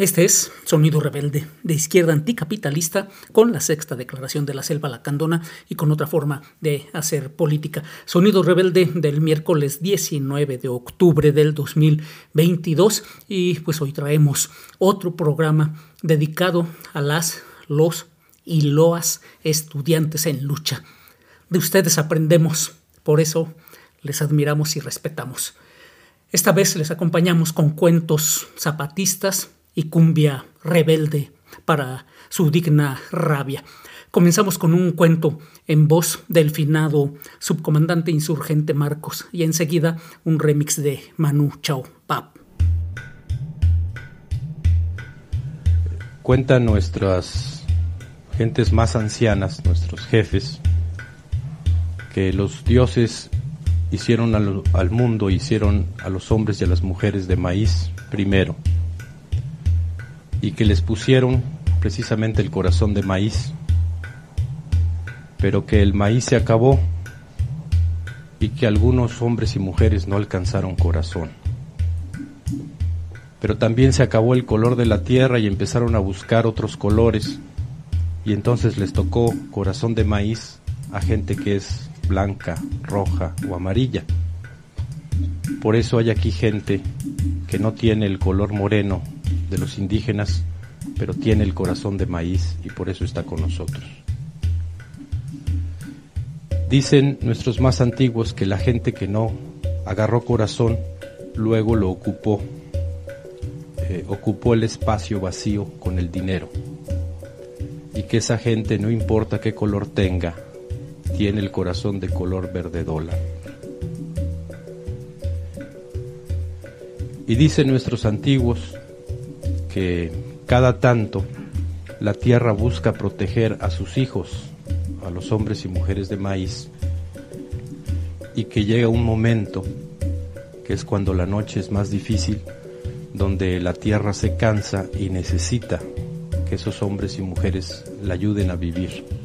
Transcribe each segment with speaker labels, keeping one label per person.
Speaker 1: Este es Sonido Rebelde, de izquierda anticapitalista, con la sexta declaración de la selva lacandona y con otra forma de hacer política. Sonido Rebelde del miércoles 19 de octubre del 2022 y pues hoy traemos otro programa dedicado a las, los y loas estudiantes en lucha. De ustedes aprendemos, por eso les admiramos y respetamos. Esta vez les acompañamos con cuentos zapatistas, y cumbia rebelde para su digna rabia. Comenzamos con un cuento en voz del finado subcomandante insurgente Marcos y enseguida un remix de Manu Chao Pap.
Speaker 2: Cuentan nuestras gentes más ancianas, nuestros jefes, que los dioses hicieron al, al mundo, hicieron a los hombres y a las mujeres de maíz primero y que les pusieron precisamente el corazón de maíz, pero que el maíz se acabó y que algunos hombres y mujeres no alcanzaron corazón. Pero también se acabó el color de la tierra y empezaron a buscar otros colores y entonces les tocó corazón de maíz a gente que es blanca, roja o amarilla. Por eso hay aquí gente que no tiene el color moreno de los indígenas, pero tiene el corazón de maíz y por eso está con nosotros. Dicen nuestros más antiguos que la gente que no agarró corazón luego lo ocupó, eh, ocupó el espacio vacío con el dinero y que esa gente no importa qué color tenga, tiene el corazón de color verde dólar. Y dicen nuestros antiguos que cada tanto la tierra busca proteger a sus hijos, a los hombres y mujeres de maíz, y que llega un momento, que es cuando la noche es más difícil, donde la tierra se cansa y necesita que esos hombres y mujeres la ayuden a vivir.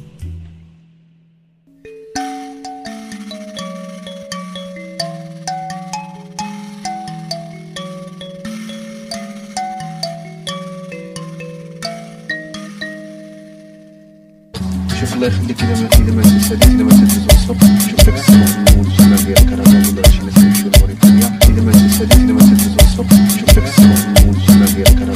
Speaker 3: Percebendo você fez um sopro de pressão no mundo de madeira, cara.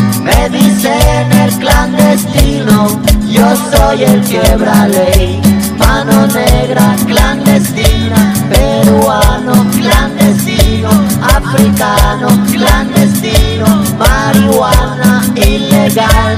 Speaker 3: Me dicen el clandestino, yo soy el quiebra ley. Mano negra clandestina, peruano clandestino, africano clandestino, marihuana ilegal.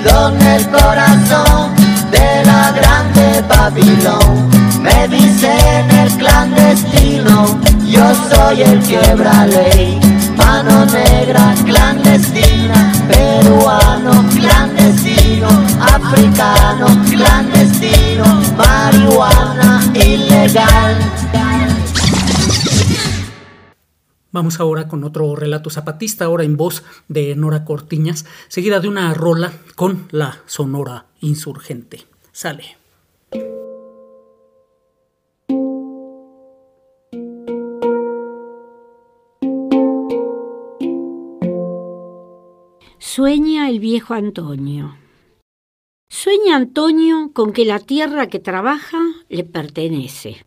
Speaker 3: perdido en el corazón de la grande Babilón. Me dicen el clandestino, yo soy el quiebra ley. Mano negra clandestina, peruano clandestino, africano clandestino, marihuana ilegal.
Speaker 1: Vamos ahora con otro relato zapatista, ahora en voz de Nora Cortiñas, seguida de una rola con la Sonora Insurgente. Sale.
Speaker 4: Sueña el viejo Antonio. Sueña Antonio con que la tierra que trabaja le pertenece.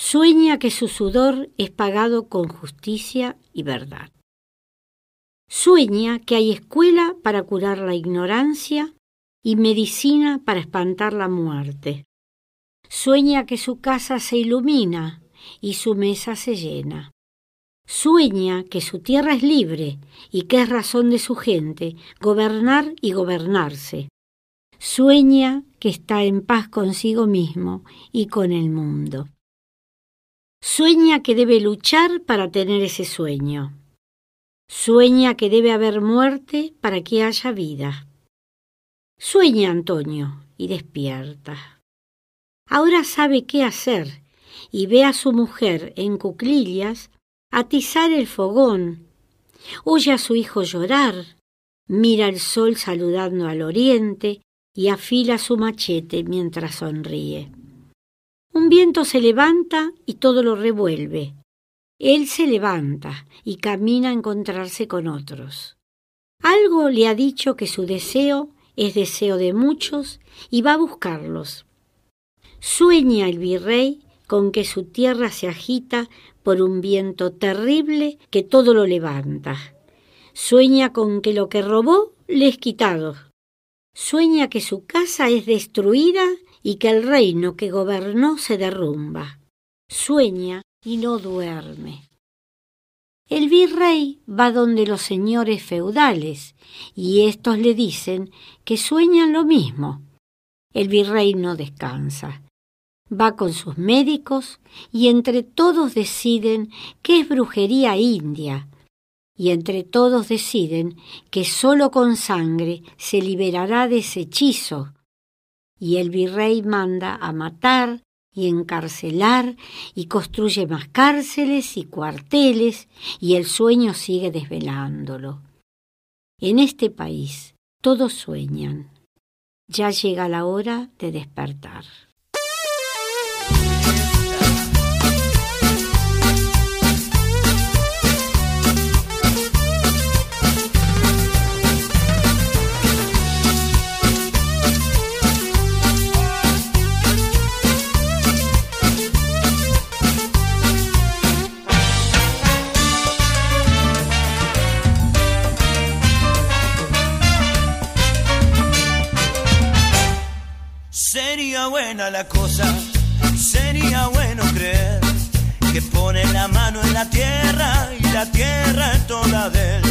Speaker 4: Sueña que su sudor es pagado con justicia y verdad. Sueña que hay escuela para curar la ignorancia y medicina para espantar la muerte. Sueña que su casa se ilumina y su mesa se llena. Sueña que su tierra es libre y que es razón de su gente gobernar y gobernarse. Sueña que está en paz consigo mismo y con el mundo. Sueña que debe luchar para tener ese sueño. Sueña que debe haber muerte para que haya vida. Sueña, Antonio, y despierta. Ahora sabe qué hacer y ve a su mujer en cuclillas atizar el fogón, oye a su hijo llorar, mira el sol saludando al oriente y afila su machete mientras sonríe. Un viento se levanta y todo lo revuelve. Él se levanta y camina a encontrarse con otros. Algo le ha dicho que su deseo es deseo de muchos y va a buscarlos. Sueña el virrey con que su tierra se agita por un viento terrible que todo lo levanta. Sueña con que lo que robó le es quitado. Sueña que su casa es destruida y que el reino que gobernó se derrumba. Sueña y no duerme. El virrey va donde los señores feudales y éstos le dicen que sueñan lo mismo. El virrey no descansa. Va con sus médicos y entre todos deciden que es brujería india. Y entre todos deciden que sólo con sangre se liberará de ese hechizo. Y el virrey manda a matar y encarcelar y construye más cárceles y cuarteles y el sueño sigue desvelándolo. En este país todos sueñan. Ya llega la hora de despertar.
Speaker 5: Buena la cosa, sería bueno creer que pone la mano en la tierra y la tierra es toda de él.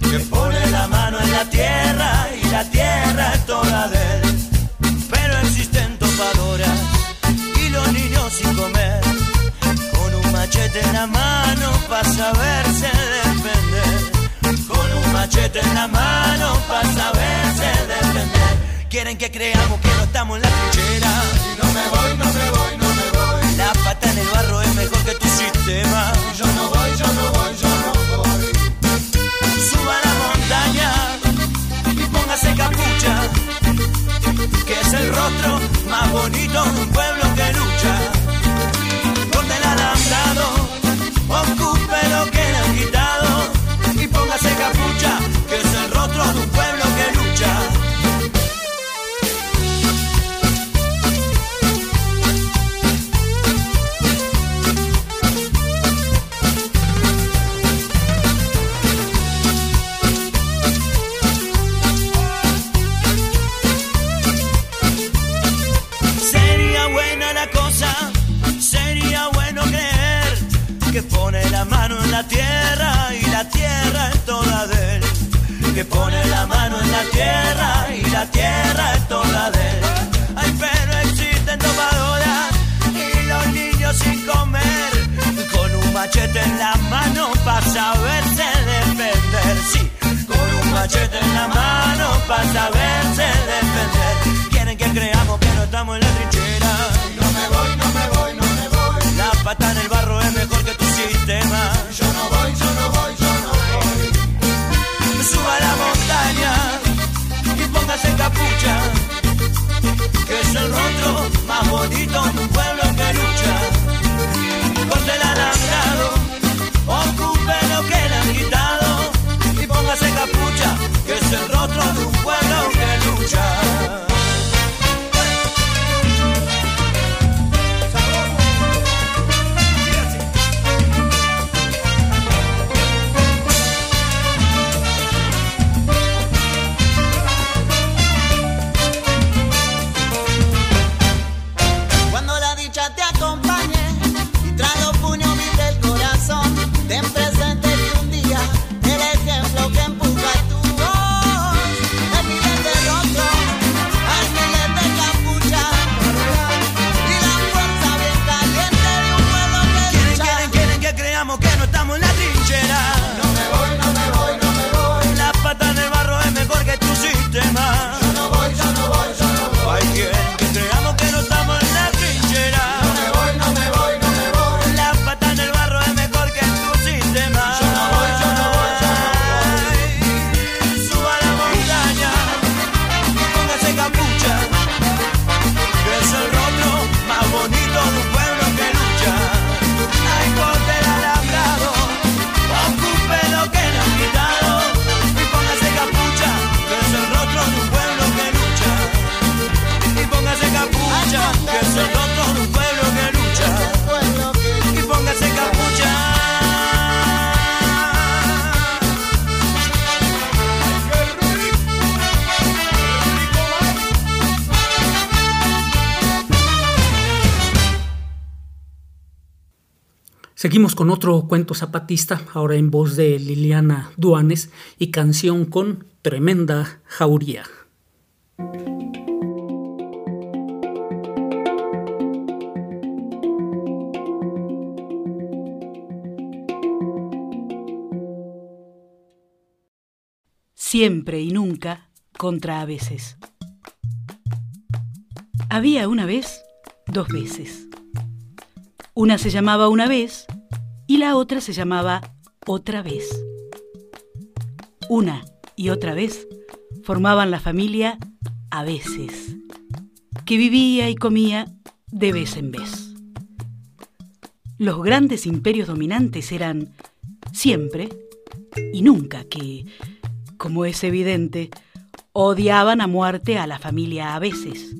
Speaker 5: Que pone la mano en la tierra y la tierra es toda de él. Pero existen topadoras y los niños sin comer, con un machete en la mano para saberse defender. Con un machete en la mano para saberse defender. Quieren que creamos que no estamos en la trinchera. Y no me voy, no me voy, no me voy. La pata en el barro es mejor que tu sistema. Yo no voy, yo no voy, yo no voy. Suba a la montaña y póngase capucha. Que es el rostro más bonito de un pueblo que lucha.
Speaker 1: Seguimos con otro cuento zapatista, ahora en voz de Liliana Duanes y canción con tremenda jauría.
Speaker 6: Siempre y nunca contra a veces. Había una vez dos veces. Una se llamaba una vez y la otra se llamaba otra vez. Una y otra vez formaban la familia a veces, que vivía y comía de vez en vez. Los grandes imperios dominantes eran siempre y nunca que, como es evidente, odiaban a muerte a la familia a veces.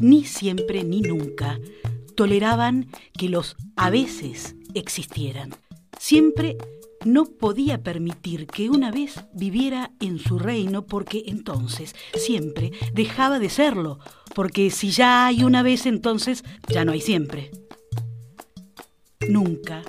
Speaker 6: Ni siempre ni nunca toleraban que los a veces existieran. Siempre no podía permitir que una vez viviera en su reino porque entonces siempre dejaba de serlo, porque si ya hay una vez entonces ya no hay siempre. Nunca,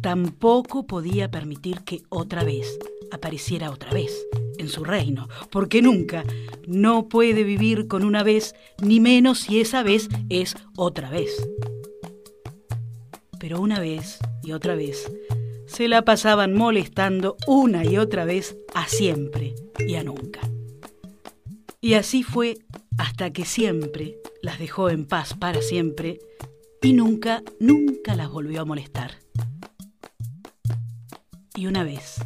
Speaker 6: tampoco podía permitir que otra vez apareciera otra vez en su reino, porque nunca no puede vivir con una vez, ni menos si esa vez es otra vez. Pero una vez y otra vez se la pasaban molestando una y otra vez a siempre y a nunca. Y así fue hasta que siempre las dejó en paz para siempre y nunca, nunca las volvió a molestar. Y una vez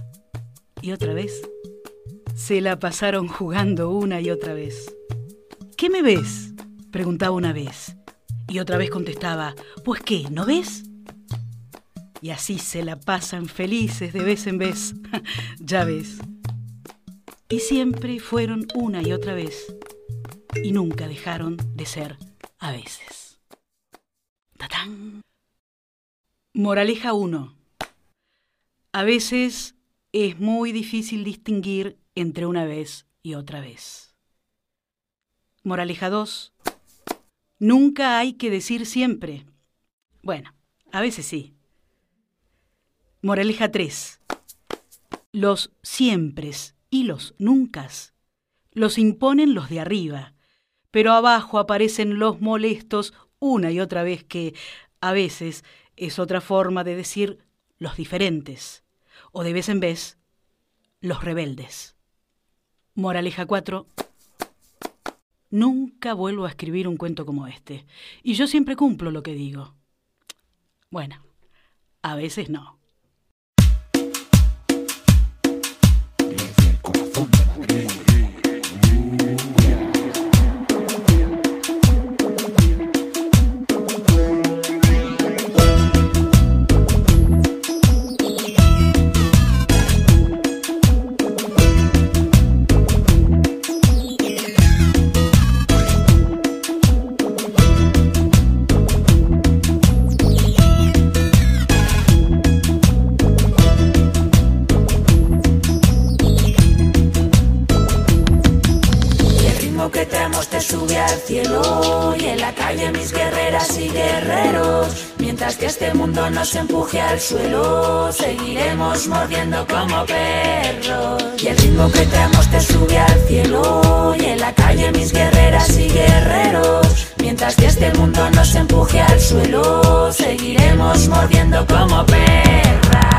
Speaker 6: y otra vez se la pasaron jugando una y otra vez. ¿Qué me ves? preguntaba una vez. Y otra vez contestaba, pues qué, ¿no ves? Y así se la pasan felices de vez en vez, ya ves. Y siempre fueron una y otra vez, y nunca dejaron de ser a veces. ¡Tatán! Moraleja 1. A veces es muy difícil distinguir entre una vez y otra vez. Moraleja 2. Nunca hay que decir siempre. Bueno, a veces sí, Moraleja 3. Los siempres y los nuncas los imponen los de arriba, pero abajo aparecen los molestos una y otra vez que, a veces, es otra forma de decir los diferentes, o de vez en vez, los rebeldes. Moraleja 4. Nunca vuelvo a escribir un cuento como este, y yo siempre cumplo lo que digo. Bueno, a veces no. Ooh.
Speaker 7: Nos empuje al suelo, seguiremos mordiendo como perros. Y el ritmo que tenemos te sube al cielo, y en la calle mis guerreras y guerreros. Mientras que este mundo nos empuje al suelo, seguiremos mordiendo como perras.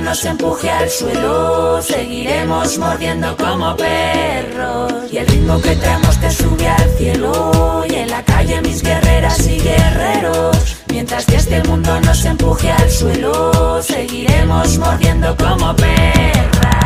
Speaker 7: Nos empuje al suelo, seguiremos mordiendo como perros. Y el ritmo que tenemos te sube al cielo, y en la calle mis guerreras y guerreros. Mientras que este mundo nos empuje al suelo, seguiremos mordiendo como perras.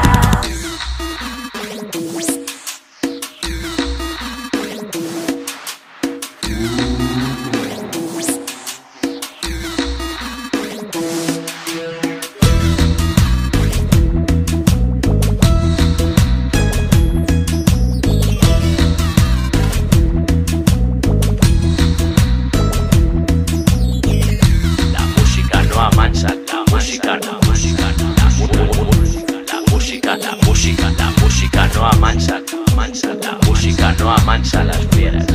Speaker 7: la música, la música no amansa, amansa, la música no amansa las fieras.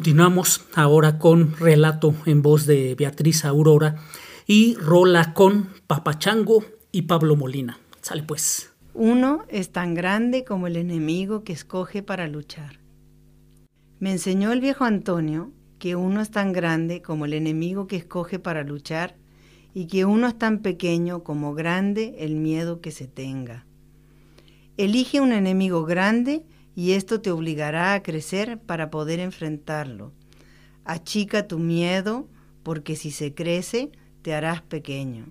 Speaker 1: Continuamos ahora con relato en voz de Beatriz Aurora y rola con Papachango y Pablo Molina. Sale pues.
Speaker 8: Uno es tan grande como el enemigo que escoge para luchar. Me enseñó el viejo Antonio que uno es tan grande como el enemigo que escoge para luchar y que uno es tan pequeño como grande el miedo que se tenga. Elige un enemigo grande y esto te obligará a crecer para poder enfrentarlo. Achica tu miedo, porque si se crece, te harás pequeño.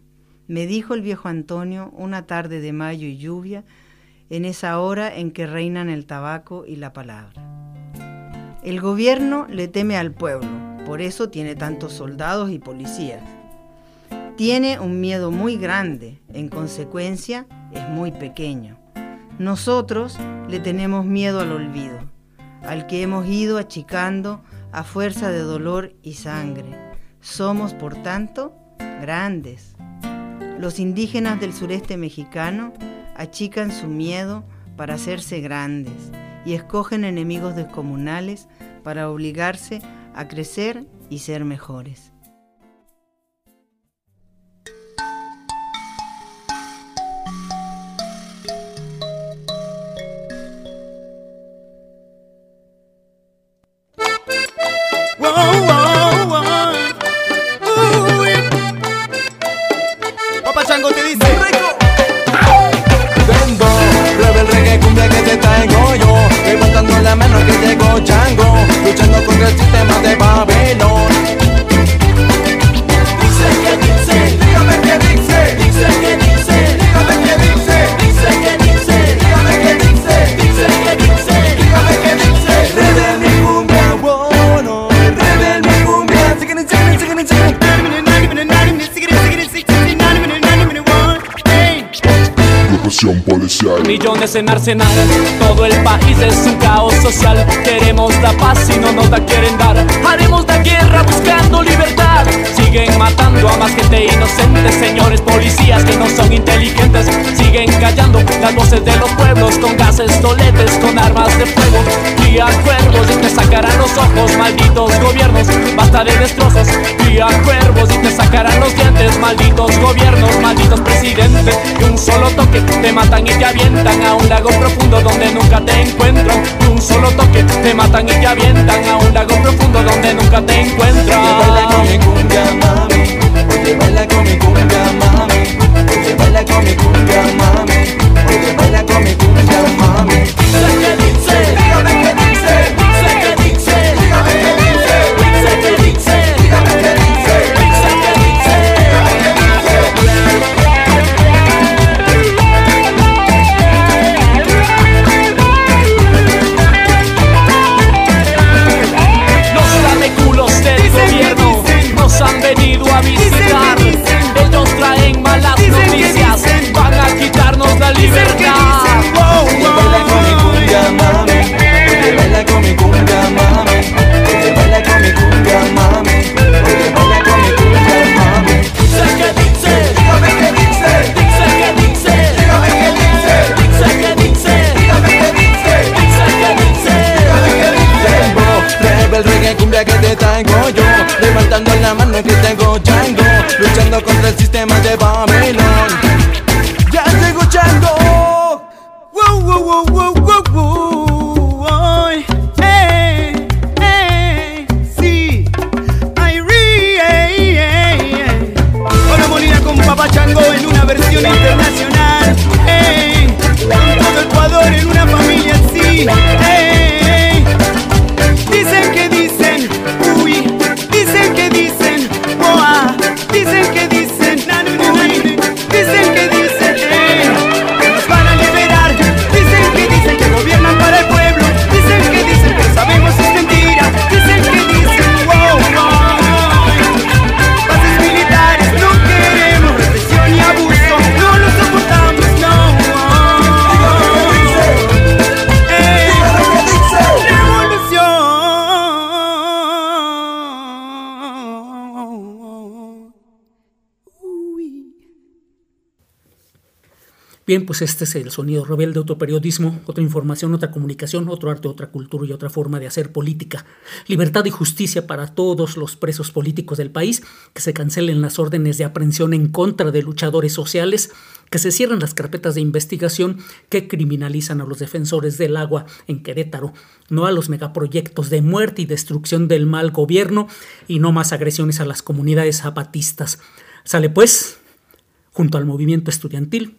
Speaker 8: Me dijo el viejo Antonio una tarde de mayo y lluvia, en esa hora en que reinan el tabaco y la palabra. El gobierno le teme al pueblo, por eso tiene tantos soldados y policías. Tiene un miedo muy grande, en consecuencia es muy pequeño. Nosotros le tenemos miedo al olvido, al que hemos ido achicando a fuerza de dolor y sangre. Somos, por tanto, grandes. Los indígenas del sureste mexicano achican su miedo para hacerse grandes y escogen enemigos descomunales para obligarse a crecer y ser mejores.
Speaker 9: Millones en arsenal, todo el país es un caos social. Queremos la paz y no nos la quieren dar. Haremos la guerra buscando libertad. Siguen matando a más gente inocente, señores policías que no son inteligentes. Siguen callando las voces de los pueblos con gases toletes, con armas de fuego. Y cuervos y te sacarán los ojos, malditos gobiernos. Basta de destrozos. Y cuervos y te sacarán los dientes, malditos gobiernos, malditos presidentes. Y un solo toque te matan y te avientan a un lago profundo donde nunca te encuentran. Y un solo toque te matan y te avientan a un lago profundo donde nunca te encuentran.
Speaker 10: Oye, baila con mi cumbia, mami. Oye, baila con mi cumbia,
Speaker 1: Bien, pues este es el sonido rebelde, otro periodismo, otra información, otra comunicación, otro arte, otra cultura y otra forma de hacer política. Libertad y justicia para todos los presos políticos del país, que se cancelen las órdenes de aprehensión en contra de luchadores sociales, que se cierren las carpetas de investigación que criminalizan a los defensores del agua en Querétaro, no a los megaproyectos de muerte y destrucción del mal gobierno y no más agresiones a las comunidades zapatistas. Sale pues, junto al movimiento estudiantil,